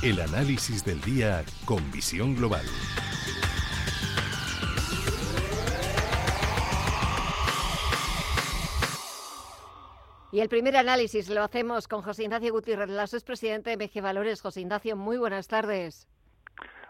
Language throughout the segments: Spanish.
El análisis del día con visión global. Y el primer análisis lo hacemos con José Ignacio Gutiérrez Lasso, es presidente de MG Valores. José Ignacio, muy buenas tardes.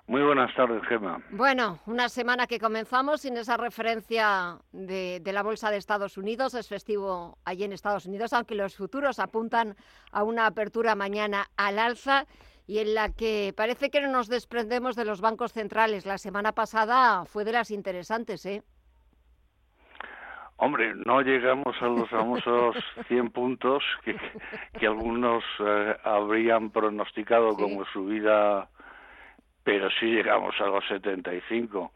Muy buenas tardes, Gemma. Bueno, una semana que comenzamos sin esa referencia de, de, la Bolsa de Estados Unidos. Es festivo allí en Estados Unidos, aunque los futuros apuntan a una apertura mañana al alza y en la que parece que no nos desprendemos de los bancos centrales. La semana pasada fue de las interesantes, ¿eh? Hombre, no llegamos a los famosos 100 puntos que, que algunos eh, habrían pronosticado ¿Sí? como subida, pero sí llegamos a los 75.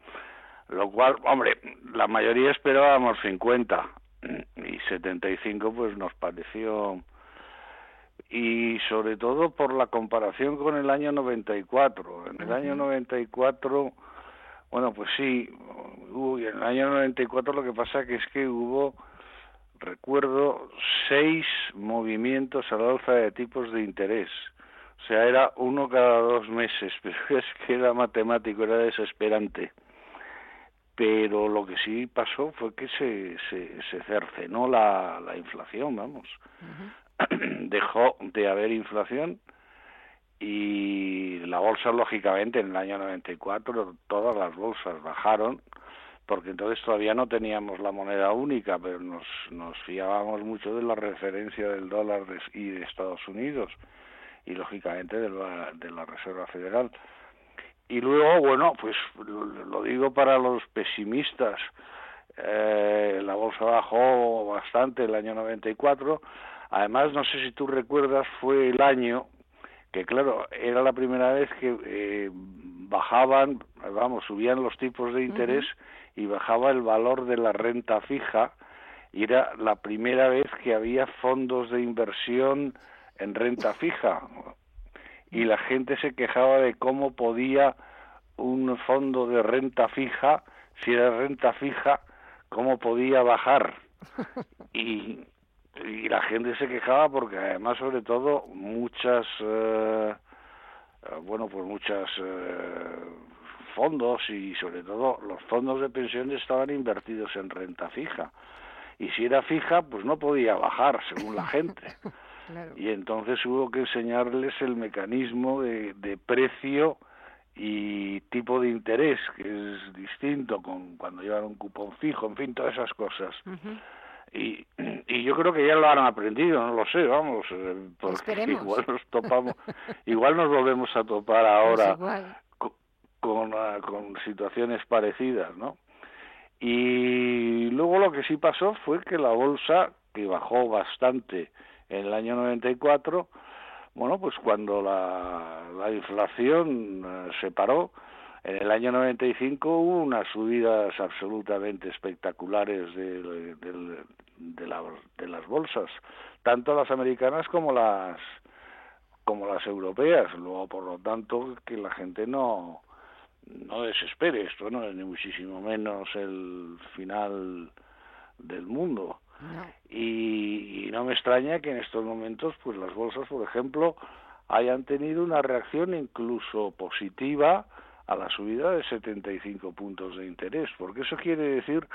Lo cual, hombre, la mayoría esperábamos 50 y 75 pues nos pareció y sobre todo por la comparación con el año 94. En el uh -huh. año 94 bueno, pues sí, uy, en el año 94 lo que pasa que es que hubo, recuerdo, seis movimientos al alza de tipos de interés. O sea, era uno cada dos meses, pero es que era matemático, era desesperante. Pero lo que sí pasó fue que se, se, se cercenó la, la inflación, vamos. Uh -huh. Dejó de haber inflación y la bolsa lógicamente en el año 94 todas las bolsas bajaron porque entonces todavía no teníamos la moneda única pero nos nos fiábamos mucho de la referencia del dólar de, y de Estados Unidos y lógicamente de la, de la Reserva Federal. Y luego bueno pues lo, lo digo para los pesimistas eh, la bolsa bajó bastante el año 94 además no sé si tú recuerdas fue el año que claro, era la primera vez que eh, bajaban, vamos, subían los tipos de interés uh -huh. y bajaba el valor de la renta fija. Y era la primera vez que había fondos de inversión en renta fija. Y la gente se quejaba de cómo podía un fondo de renta fija, si era renta fija, cómo podía bajar. Y, y la gente se quejaba porque además sobre todo muchas eh, bueno pues muchas eh, fondos y sobre todo los fondos de pensiones estaban invertidos en renta fija y si era fija pues no podía bajar según la gente claro. y entonces hubo que enseñarles el mecanismo de, de precio y tipo de interés que es distinto con cuando llevan un cupón fijo en fin todas esas cosas uh -huh y, y yo creo que ya lo han aprendido, no lo sé, vamos, eh, porque Esperemos. igual nos topamos, igual nos volvemos a topar ahora pues con, con, uh, con, situaciones parecidas, ¿no? Y luego lo que sí pasó fue que la bolsa, que bajó bastante en el año 94, bueno, pues cuando la, la inflación uh, se paró, en el año 95 hubo unas subidas absolutamente espectaculares de, de, de, la, de las bolsas, tanto las americanas como las como las europeas. Luego, por lo tanto, que la gente no no desespere. Esto no es ni muchísimo menos el final del mundo. Y no me extraña que en estos momentos, pues las bolsas, por ejemplo, hayan tenido una reacción incluso positiva a la subida de 75 puntos de interés, porque eso quiere decir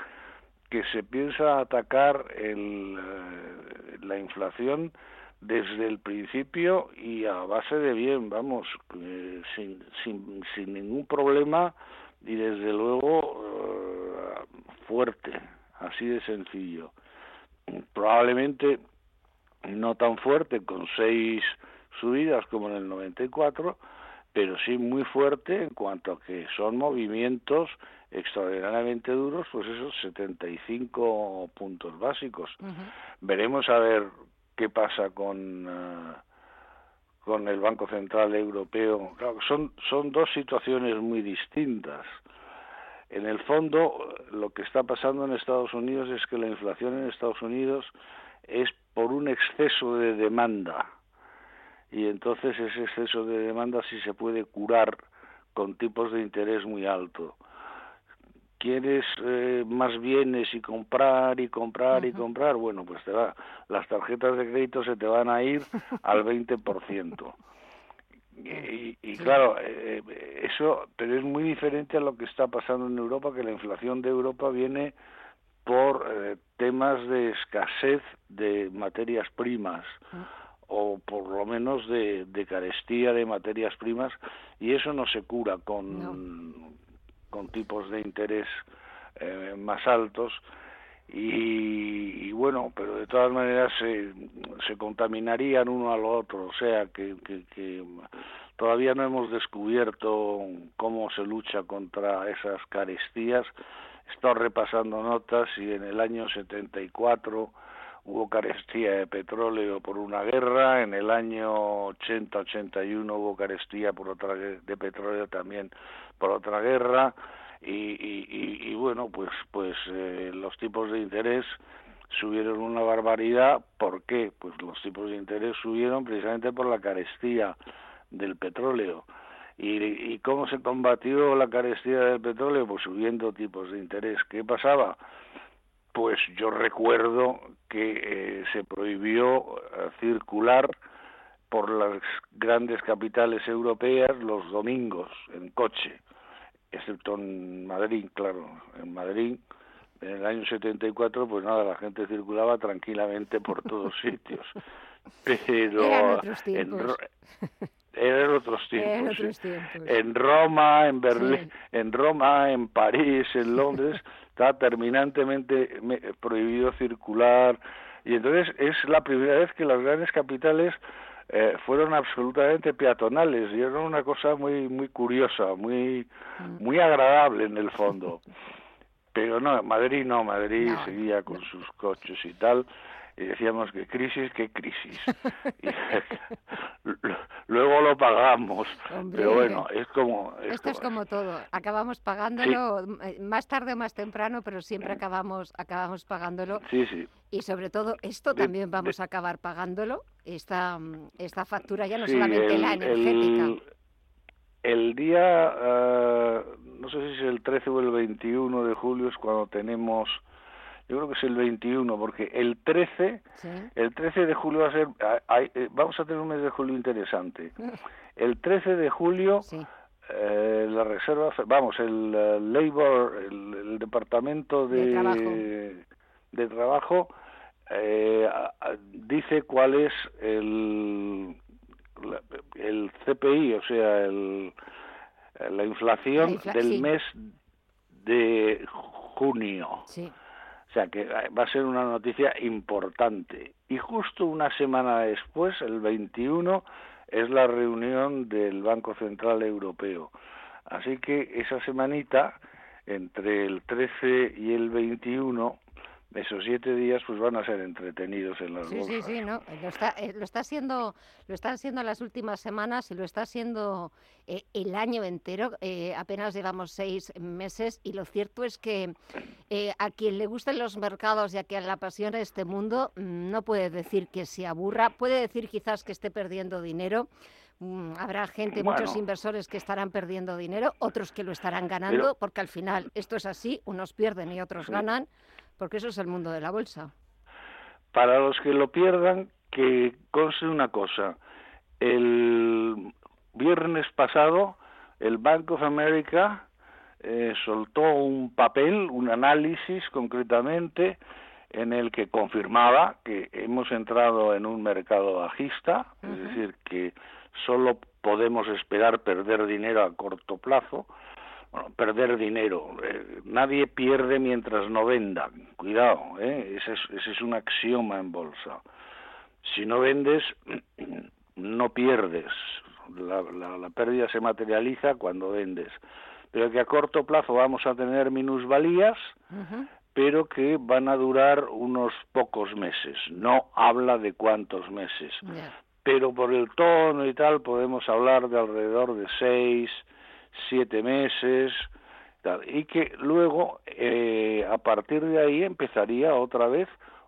que se piensa atacar el, eh, la inflación desde el principio y a base de bien, vamos, eh, sin, sin, sin ningún problema y desde luego eh, fuerte, así de sencillo. Probablemente no tan fuerte con seis subidas como en el 94, pero sí muy fuerte en cuanto a que son movimientos extraordinariamente duros, pues esos 75 puntos básicos. Uh -huh. Veremos a ver qué pasa con, uh, con el Banco Central Europeo. son, son dos situaciones muy distintas. En el fondo, lo que está pasando en Estados Unidos es que la inflación en Estados Unidos es por un exceso de demanda. Y entonces ese exceso de demanda sí se puede curar con tipos de interés muy altos quieres eh, más bienes y comprar y comprar y comprar, bueno, pues te va, las tarjetas de crédito se te van a ir al 20%. Y, y claro, eh, eso, pero es muy diferente a lo que está pasando en Europa, que la inflación de Europa viene por eh, temas de escasez de materias primas o por lo menos de, de, carestía de materias primas y eso no se cura con, con tipos de interés eh, más altos y, bueno, pero de todas maneras se, se contaminarían uno al otro, o sea que, que, todavía no hemos descubierto cómo se lucha contra esas carestías. Estoy repasando notas y en el año 74 hubo carestía de petróleo por una guerra, en el año 80-81 hubo carestía por otra de petróleo también por otra guerra y, y, y bueno pues pues eh, los tipos de interés subieron una barbaridad ¿por qué? pues los tipos de interés subieron precisamente por la carestía del petróleo ¿Y, ¿Y cómo se combatió la carestía del petróleo? Pues subiendo tipos de interés. ¿Qué pasaba? Pues yo recuerdo que eh, se prohibió eh, circular por las grandes capitales europeas los domingos en coche excepto en Madrid, claro, en Madrid en el año 74 pues nada, la gente circulaba tranquilamente por todos sitios. Pero eran otros tiempos. En, eran otros tiempos, En Roma, en Berlín, en Roma, en París, en Londres, está terminantemente prohibido circular y entonces es la primera vez que las grandes capitales eh, fueron absolutamente peatonales y era una cosa muy muy curiosa, muy mm. muy agradable en el fondo. Pero no, Madrid no, Madrid seguía con sus coches y tal y decíamos que crisis, qué crisis. luego lo pagamos. pero bueno, es como... esto es como todo. Acabamos pagándolo eh, más tarde o más temprano, pero siempre acabamos, acabamos pagándolo. Sí, sí. Y sobre todo, esto también vamos a acabar pagándolo, esta, esta factura ya no solamente la energética. El, día, eh, no sé si es el 13 o el 21 de julio, es cuando tenemos yo creo que es el 21, porque el 13, el 13 de julio va a ser, eh, vamos a tener un mes de julio interesante. El 13 de julio, eh, la reserva, vamos, el uh, Labor, el, departamento de, de trabajo, eh, dice cuál es el, el CPI, o sea, el, la inflación del mes de junio. Sí. O sea que va a ser una noticia importante. Y justo una semana después, el 21, es la reunión del Banco Central Europeo. Así que esa semanita, entre el 13 y el 21, esos siete días pues van a ser entretenidos en las sí, Sí, sí, no, lo está, eh, lo está haciendo, lo está haciendo las últimas semanas y lo está haciendo eh, el año entero. Eh, apenas llevamos seis meses y lo cierto es que a quien le gusten los mercados y a quien le apasiona este mundo mm, no puede decir que se aburra, puede decir quizás que esté perdiendo dinero. Mm, habrá gente, muchos inversores que estarán perdiendo dinero, otros que lo estarán ganando, porque al final esto es así, unos pierden y otros ganan porque eso es el mundo de la bolsa. Para los que lo pierdan, que conste una cosa. El viernes pasado, el Bank of America eh, soltó un papel, un análisis concretamente, en el que confirmaba que hemos entrado en un mercado bajista, es decir, que solo podemos esperar perder dinero a corto plazo, bueno, perder dinero. Eh, nadie pierde mientras no venda. Cuidado, ¿eh? ese, es, ese es un axioma en bolsa. Si no vendes, no pierdes. La, la, pérdida se materializa cuando vendes. Pero que a corto plazo vamos a tener minusvalías, pero que van a durar unos pocos meses. No habla de cuántos meses. pero por el tono y tal podemos hablar de alrededor de seis, siete meses, y que luego eh, a partir de ahí empezaría otra vez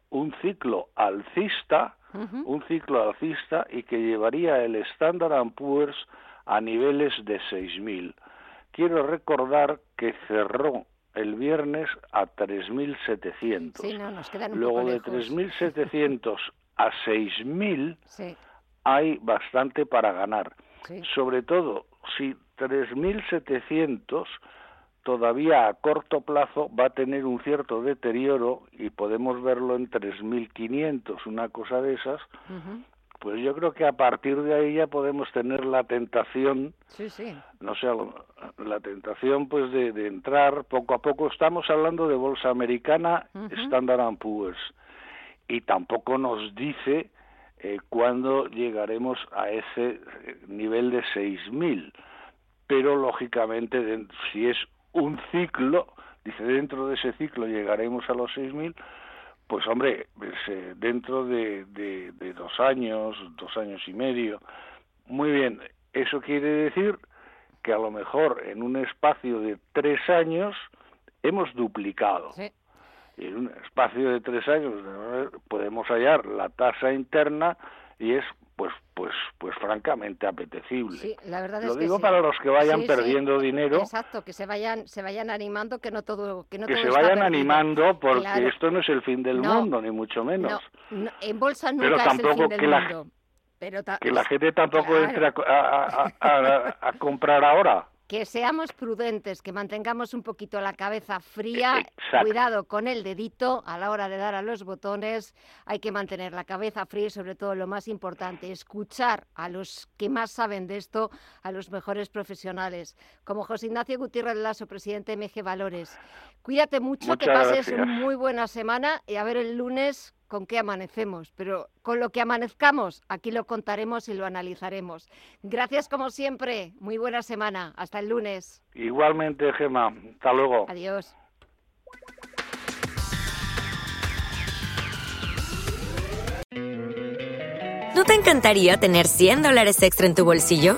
un ciclo alcista, un ciclo alcista y que llevaría el Standard Poor's a niveles de 6.000. Quiero recordar que cerró el viernes a 3.700. Sí, no, nos quedan un Luego de 3.700 a 6.000 hay bastante para ganar. Sobre todo si 3.700 todavía a corto plazo va a tener un cierto deterioro y podemos verlo en 3.500, una cosa de esas, pues yo creo que a partir de ahí ya podemos tener la tentación, sí, sí. no sé, la tentación pues de, entrar poco a poco. Estamos hablando de bolsa americana, Standard Poor's, y tampoco nos dice eh, cuándo llegaremos a ese eh, nivel de 6.000 pero lógicamente si es un ciclo, dice, dentro de ese ciclo llegaremos a los 6.000, pues hombre, dentro de, de, dos años, dos años y medio, muy bien, eso quiere decir que a lo mejor en un espacio de tres años hemos duplicado. En un espacio de tres años podemos hallar la tasa interna y es pues pues pues francamente apetecible. Sí, la verdad Lo es digo que para los que vayan perdiendo dinero. Exacto, que se vayan se vayan animando, que no todo que no que se vayan animando porque esto no es el fin del mundo ni mucho menos. No, en bolsa nunca es el fin del mundo. Pero que la gente tampoco entre a, a comprar ahora que seamos prudentes, que mantengamos un poquito la cabeza fría, cuidado con el dedito a la hora de dar a los botones, hay que mantener la cabeza fría y sobre todo lo más importante, escuchar a los que más saben de esto, a los mejores profesionales, como José Ignacio Gutiérrez Lasso, presidente de MG Valores. Cuídate mucho, que pases una muy buena semana y a ver el lunes con qué amanecemos, pero con lo que amanezcamos, aquí lo contaremos y lo analizaremos. Gracias como siempre, muy buena semana, hasta el lunes. Igualmente, Gema, hasta luego. Adiós. ¿No te encantaría tener 100 dólares extra en tu bolsillo?